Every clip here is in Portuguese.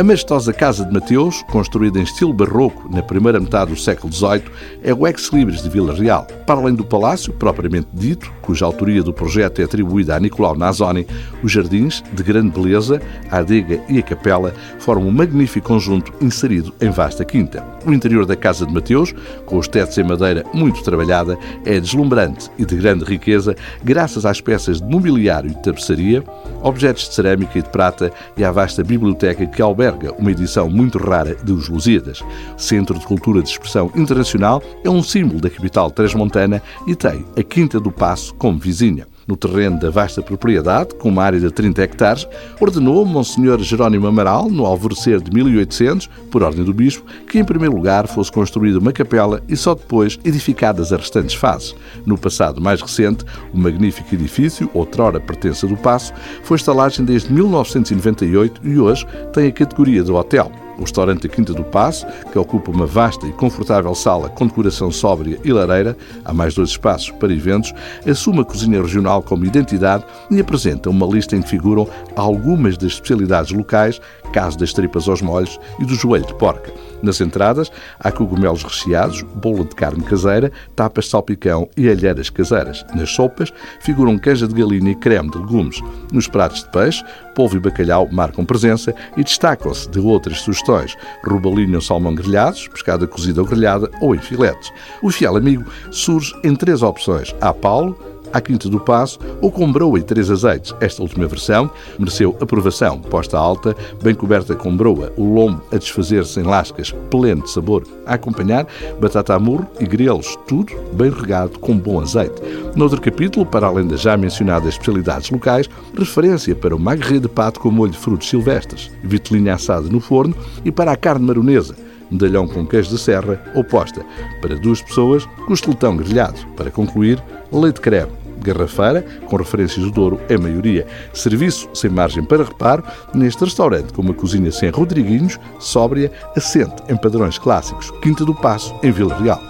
A majestosa Casa de Mateus, construída em estilo barroco na primeira metade do século XVIII, é o ex-libris de Vila Real. Para além do palácio, propriamente dito, cuja autoria do projeto é atribuída a Nicolau Nazoni, os jardins, de grande beleza, a adega e a capela, formam um magnífico conjunto inserido em vasta quinta. O interior da Casa de Mateus, com os tetos em madeira muito trabalhada, é deslumbrante e de grande riqueza, graças às peças de mobiliário e de tapeçaria, objetos de cerâmica e de prata e à vasta biblioteca que alberga uma edição muito rara de Os Lusíadas. Centro de Cultura de Expressão Internacional, é um símbolo da capital transmontana e tem a Quinta do Passo como vizinha no terreno da vasta propriedade, com uma área de 30 hectares, ordenou Monsenhor Jerónimo Amaral, no alvorecer de 1800, por ordem do bispo, que em primeiro lugar fosse construída uma capela e só depois edificadas as restantes fases. No passado mais recente, o magnífico edifício, outrora pertença do Passo, foi estalagem desde 1998 e hoje tem a categoria de hotel o restaurante Quinta do Passo, que ocupa uma vasta e confortável sala com decoração sóbria e lareira, há mais dois espaços para eventos, assume a cozinha regional como identidade e apresenta uma lista em que figuram algumas das especialidades locais, caso das tripas aos molhos e do joelho de porca. Nas entradas, há cogumelos recheados, bolo de carne caseira, tapas de salpicão e alheiras caseiras. Nas sopas, figuram canja de galinha e creme de legumes. Nos pratos de peixe, polvo e bacalhau marcam presença e destacam-se de outras sugestões. Rubalinho salmão grelhados, pescada cozida ou grelhada ou em filetes. O fiel amigo surge em três opções. Há Paulo, à Quinta do Passo ou com broa e três azeites. Esta última versão mereceu aprovação, posta alta, bem coberta com broa, o lombo a desfazer-se em lascas, pleno de sabor. A acompanhar, batata a murro e grelos, tudo bem regado com bom azeite. Noutro capítulo, para além das já mencionadas especialidades locais, referência para o magre de pato com molho de frutos silvestres, vitelinha assada no forno e para a carne maronesa, medalhão com queijo de serra ou posta, para duas pessoas, costeletão grelhado. Para concluir, leite creme garrafeira, com referências do Douro em maioria. Serviço sem margem para reparo neste restaurante, com uma cozinha sem rodriguinhos, sóbria, assente em padrões clássicos. Quinta do Passo, em Vila Real.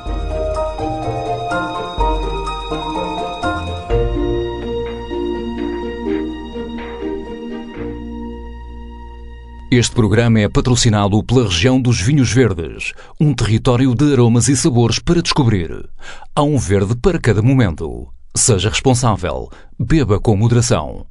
Este programa é patrocinado pela região dos Vinhos Verdes, um território de aromas e sabores para descobrir. Há um verde para cada momento. Seja responsável. Beba com moderação.